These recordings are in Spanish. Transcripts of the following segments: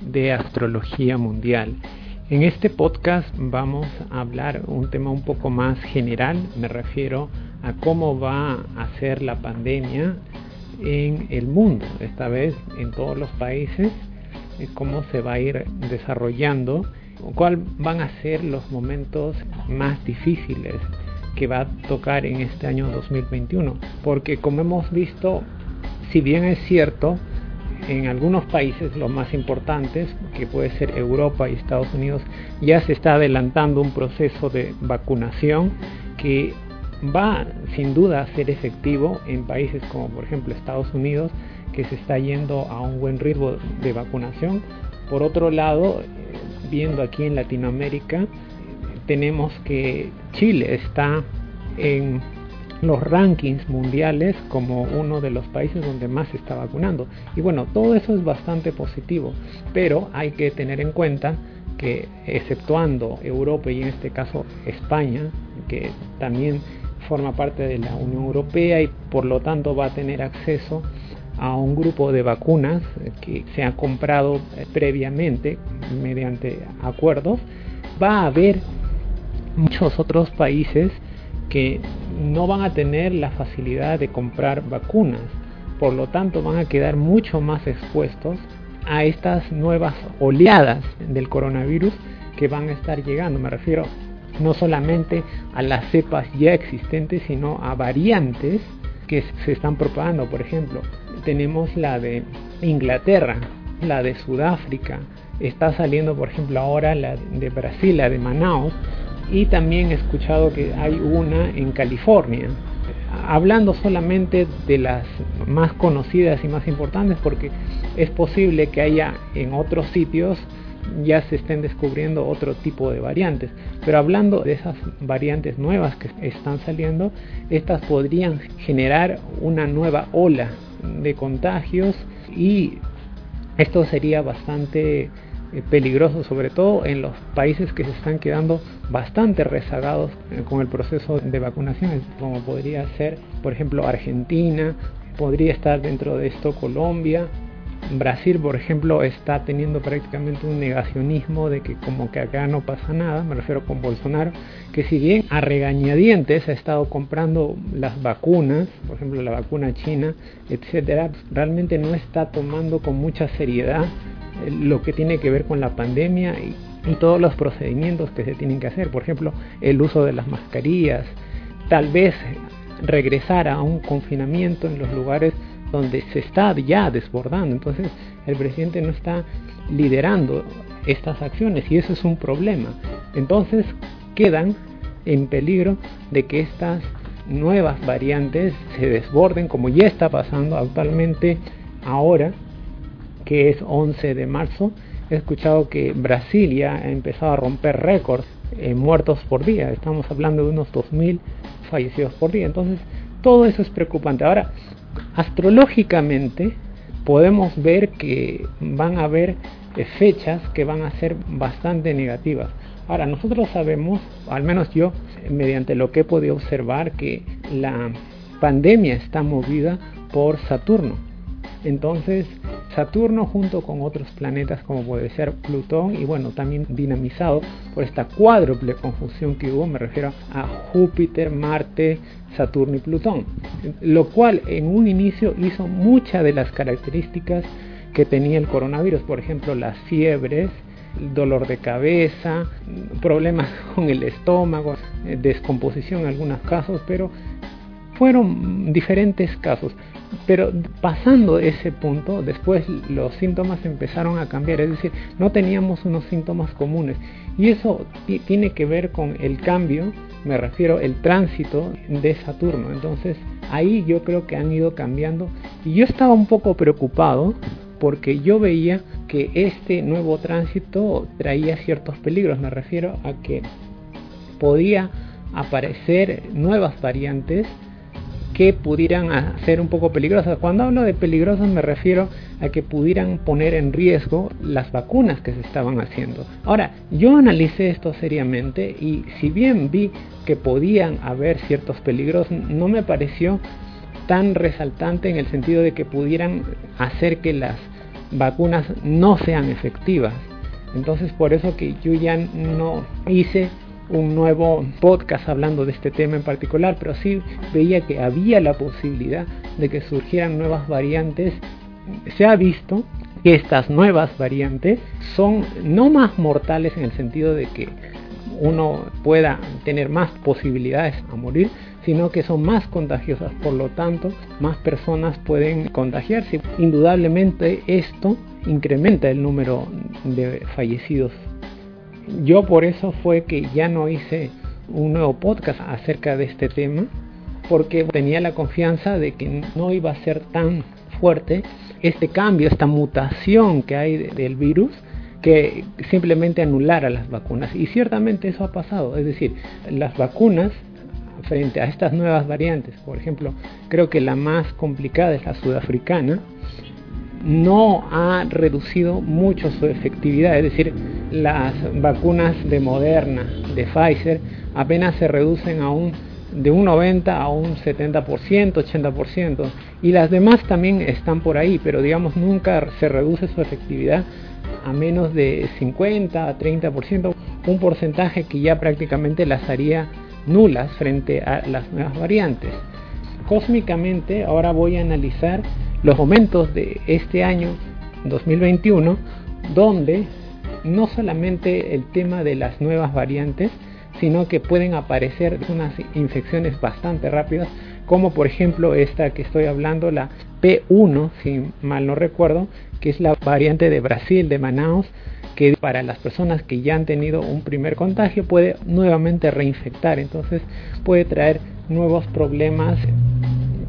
de astrología mundial. En este podcast vamos a hablar un tema un poco más general, me refiero a cómo va a ser la pandemia en el mundo, esta vez en todos los países, cómo se va a ir desarrollando, cuáles van a ser los momentos más difíciles que va a tocar en este año 2021, porque como hemos visto si bien es cierto, en algunos países, los más importantes, que puede ser Europa y Estados Unidos, ya se está adelantando un proceso de vacunación que va sin duda a ser efectivo en países como por ejemplo Estados Unidos, que se está yendo a un buen ritmo de vacunación. Por otro lado, eh, viendo aquí en Latinoamérica, tenemos que Chile está en los rankings mundiales como uno de los países donde más se está vacunando. Y bueno, todo eso es bastante positivo, pero hay que tener en cuenta que exceptuando Europa y en este caso España, que también forma parte de la Unión Europea y por lo tanto va a tener acceso a un grupo de vacunas que se ha comprado previamente mediante acuerdos, va a haber muchos otros países que no van a tener la facilidad de comprar vacunas, por lo tanto van a quedar mucho más expuestos a estas nuevas oleadas del coronavirus que van a estar llegando. Me refiero no solamente a las cepas ya existentes, sino a variantes que se están propagando. Por ejemplo, tenemos la de Inglaterra, la de Sudáfrica, está saliendo por ejemplo ahora la de Brasil, la de Manaus, y también he escuchado que hay una en California. Hablando solamente de las más conocidas y más importantes porque es posible que haya en otros sitios ya se estén descubriendo otro tipo de variantes. Pero hablando de esas variantes nuevas que están saliendo, estas podrían generar una nueva ola de contagios y esto sería bastante eh, peligroso, sobre todo en los países que se están quedando bastante rezagados eh, con el proceso de vacunación, como podría ser, por ejemplo, Argentina, podría estar dentro de esto Colombia, Brasil, por ejemplo, está teniendo prácticamente un negacionismo de que como que acá no pasa nada, me refiero con Bolsonaro, que si bien a regañadientes ha estado comprando las vacunas, por ejemplo la vacuna china, etcétera, realmente no está tomando con mucha seriedad lo que tiene que ver con la pandemia y, todos los procedimientos que se tienen que hacer, por ejemplo, el uso de las mascarillas, tal vez regresar a un confinamiento en los lugares donde se está ya desbordando. Entonces el presidente no está liderando estas acciones y eso es un problema. Entonces quedan en peligro de que estas nuevas variantes se desborden como ya está pasando actualmente ahora que es 11 de marzo he escuchado que Brasil ya ha empezado a romper récords en muertos por día estamos hablando de unos 2.000 fallecidos por día entonces todo eso es preocupante ahora astrológicamente podemos ver que van a haber fechas que van a ser bastante negativas. Ahora, nosotros sabemos, al menos yo, mediante lo que he podido observar, que la pandemia está movida por Saturno. Entonces, Saturno junto con otros planetas como puede ser Plutón y bueno, también dinamizado por esta cuádruple conjunción que hubo, me refiero a Júpiter, Marte, Saturno y Plutón, lo cual en un inicio hizo muchas de las características que tenía el coronavirus, por ejemplo, las fiebres, dolor de cabeza, problemas con el estómago, descomposición en algunos casos, pero fueron diferentes casos. Pero pasando ese punto, después los síntomas empezaron a cambiar, es decir, no teníamos unos síntomas comunes. Y eso tiene que ver con el cambio, me refiero el tránsito de Saturno. Entonces ahí yo creo que han ido cambiando. Y yo estaba un poco preocupado porque yo veía que este nuevo tránsito traía ciertos peligros. Me refiero a que podía aparecer nuevas variantes que pudieran ser un poco peligrosas. Cuando hablo de peligrosas me refiero a que pudieran poner en riesgo las vacunas que se estaban haciendo. Ahora, yo analicé esto seriamente y si bien vi que podían haber ciertos peligros, no me pareció tan resaltante en el sentido de que pudieran hacer que las vacunas no sean efectivas. Entonces por eso que yo ya no hice un nuevo podcast hablando de este tema en particular, pero sí veía que había la posibilidad de que surgieran nuevas variantes. Se ha visto que estas nuevas variantes son no más mortales en el sentido de que uno pueda tener más posibilidades a morir, sino que son más contagiosas, por lo tanto, más personas pueden contagiarse. Indudablemente esto incrementa el número de fallecidos yo por eso fue que ya no hice un nuevo podcast acerca de este tema, porque tenía la confianza de que no iba a ser tan fuerte este cambio, esta mutación que hay del virus, que simplemente anulara las vacunas. Y ciertamente eso ha pasado, es decir, las vacunas frente a estas nuevas variantes, por ejemplo, creo que la más complicada es la sudafricana, no ha reducido mucho su efectividad, es decir, las vacunas de Moderna, de Pfizer, apenas se reducen a un de un 90 a un 70%, 80%, y las demás también están por ahí, pero digamos nunca se reduce su efectividad a menos de 50 a 30%, un porcentaje que ya prácticamente las haría nulas frente a las nuevas variantes. Cósmicamente, ahora voy a analizar los momentos de este año 2021 donde no solamente el tema de las nuevas variantes, sino que pueden aparecer unas infecciones bastante rápidas, como por ejemplo esta que estoy hablando, la P1, si mal no recuerdo, que es la variante de Brasil, de Manaus, que para las personas que ya han tenido un primer contagio puede nuevamente reinfectar, entonces puede traer nuevos problemas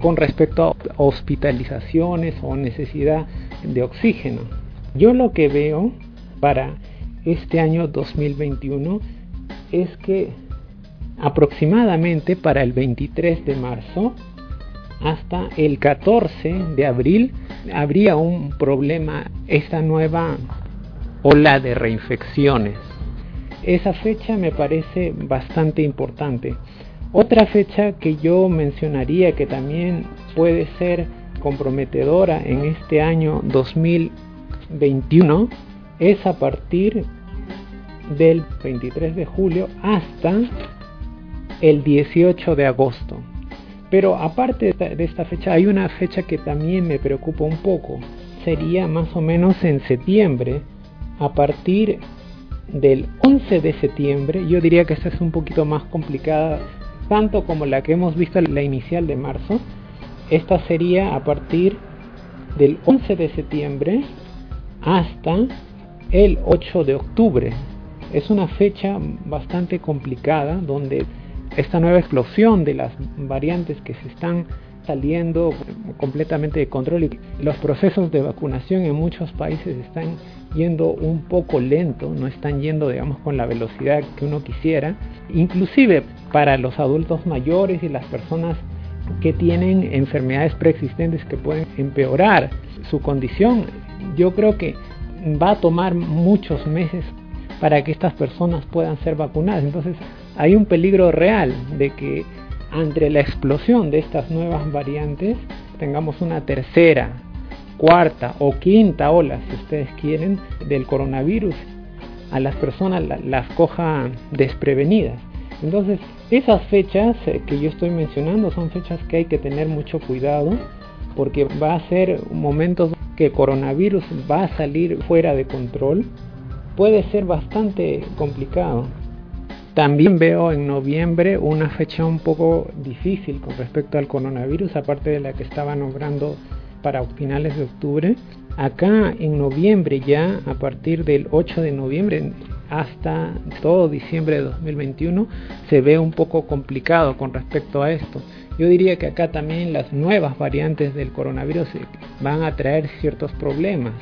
con respecto a hospitalizaciones o necesidad de oxígeno. Yo lo que veo para este año 2021 es que aproximadamente para el 23 de marzo hasta el 14 de abril habría un problema, esta nueva ola de reinfecciones. Esa fecha me parece bastante importante otra fecha que yo mencionaría que también puede ser comprometedora en este año 2021 es a partir del 23 de julio hasta el 18 de agosto. Pero aparte de esta fecha hay una fecha que también me preocupa un poco. Sería más o menos en septiembre, a partir del 11 de septiembre. Yo diría que esta es un poquito más complicada tanto como la que hemos visto la inicial de marzo. Esta sería a partir del 11 de septiembre hasta el 8 de octubre. Es una fecha bastante complicada donde esta nueva explosión de las variantes que se están saliendo completamente de control y los procesos de vacunación en muchos países están yendo un poco lento, no están yendo digamos con la velocidad que uno quisiera, inclusive para los adultos mayores y las personas que tienen enfermedades preexistentes que pueden empeorar su condición. Yo creo que va a tomar muchos meses para que estas personas puedan ser vacunadas. Entonces hay un peligro real de que ante la explosión de estas nuevas variantes tengamos una tercera, cuarta o quinta ola, si ustedes quieren, del coronavirus, a las personas las coja desprevenidas. Entonces, esas fechas eh, que yo estoy mencionando son fechas que hay que tener mucho cuidado porque va a ser momentos que coronavirus va a salir fuera de control. Puede ser bastante complicado. También veo en noviembre una fecha un poco difícil con respecto al coronavirus, aparte de la que estaba nombrando para finales de octubre. Acá en noviembre ya, a partir del 8 de noviembre, hasta todo diciembre de 2021 se ve un poco complicado con respecto a esto. Yo diría que acá también las nuevas variantes del coronavirus van a traer ciertos problemas.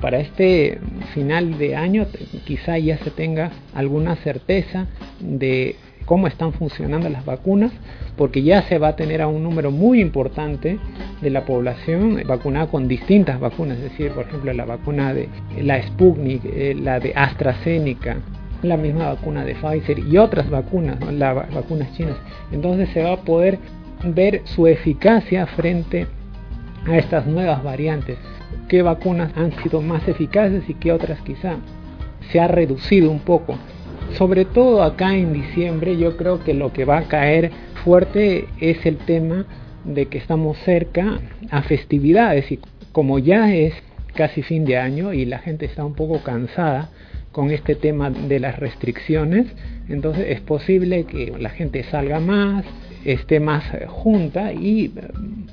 Para este final de año quizá ya se tenga alguna certeza de cómo están funcionando las vacunas, porque ya se va a tener a un número muy importante de la población vacunada con distintas vacunas, es decir, por ejemplo, la vacuna de la Sputnik, eh, la de AstraZeneca, la misma vacuna de Pfizer y otras vacunas, las vacunas chinas. Entonces se va a poder ver su eficacia frente a estas nuevas variantes. ¿Qué vacunas han sido más eficaces y qué otras quizá se ha reducido un poco? sobre todo acá en diciembre, yo creo que lo que va a caer fuerte es el tema de que estamos cerca a festividades y como ya es casi fin de año y la gente está un poco cansada con este tema de las restricciones, entonces es posible que la gente salga más, esté más junta y eh,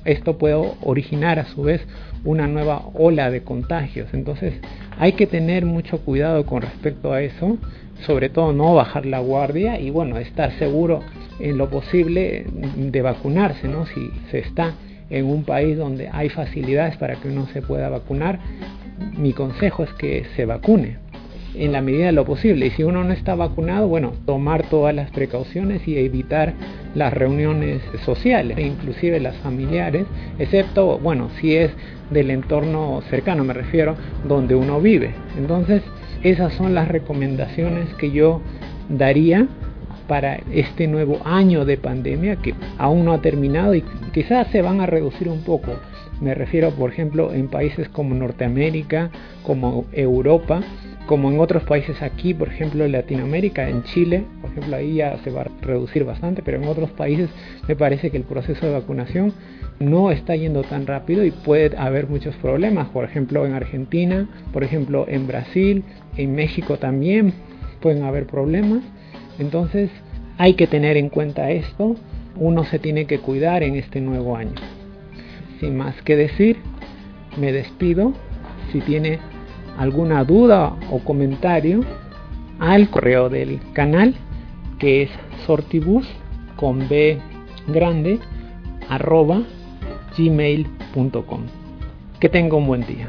esto puede originar a su vez una nueva ola de contagios. Entonces hay que tener mucho cuidado con respecto a eso sobre todo no bajar la guardia y bueno, estar seguro en lo posible de vacunarse, ¿no? Si se está en un país donde hay facilidades para que uno se pueda vacunar, mi consejo es que se vacune en la medida de lo posible. Y si uno no está vacunado, bueno, tomar todas las precauciones y evitar las reuniones sociales, e inclusive las familiares, excepto, bueno, si es del entorno cercano, me refiero, donde uno vive. Entonces, esas son las recomendaciones que yo daría para este nuevo año de pandemia que aún no ha terminado y quizás se van a reducir un poco. Me refiero, por ejemplo, en países como Norteamérica, como Europa, como en otros países aquí, por ejemplo, en Latinoamérica, en Chile, por ejemplo, ahí ya se va a reducir bastante, pero en otros países me parece que el proceso de vacunación no está yendo tan rápido y puede haber muchos problemas, por ejemplo, en Argentina, por ejemplo, en Brasil, en México también pueden haber problemas. Entonces, hay que tener en cuenta esto, uno se tiene que cuidar en este nuevo año. Sin más que decir, me despido. Si tiene alguna duda o comentario, al correo del canal que es sortibus con b grande arroba gmail.com. Que tenga un buen día.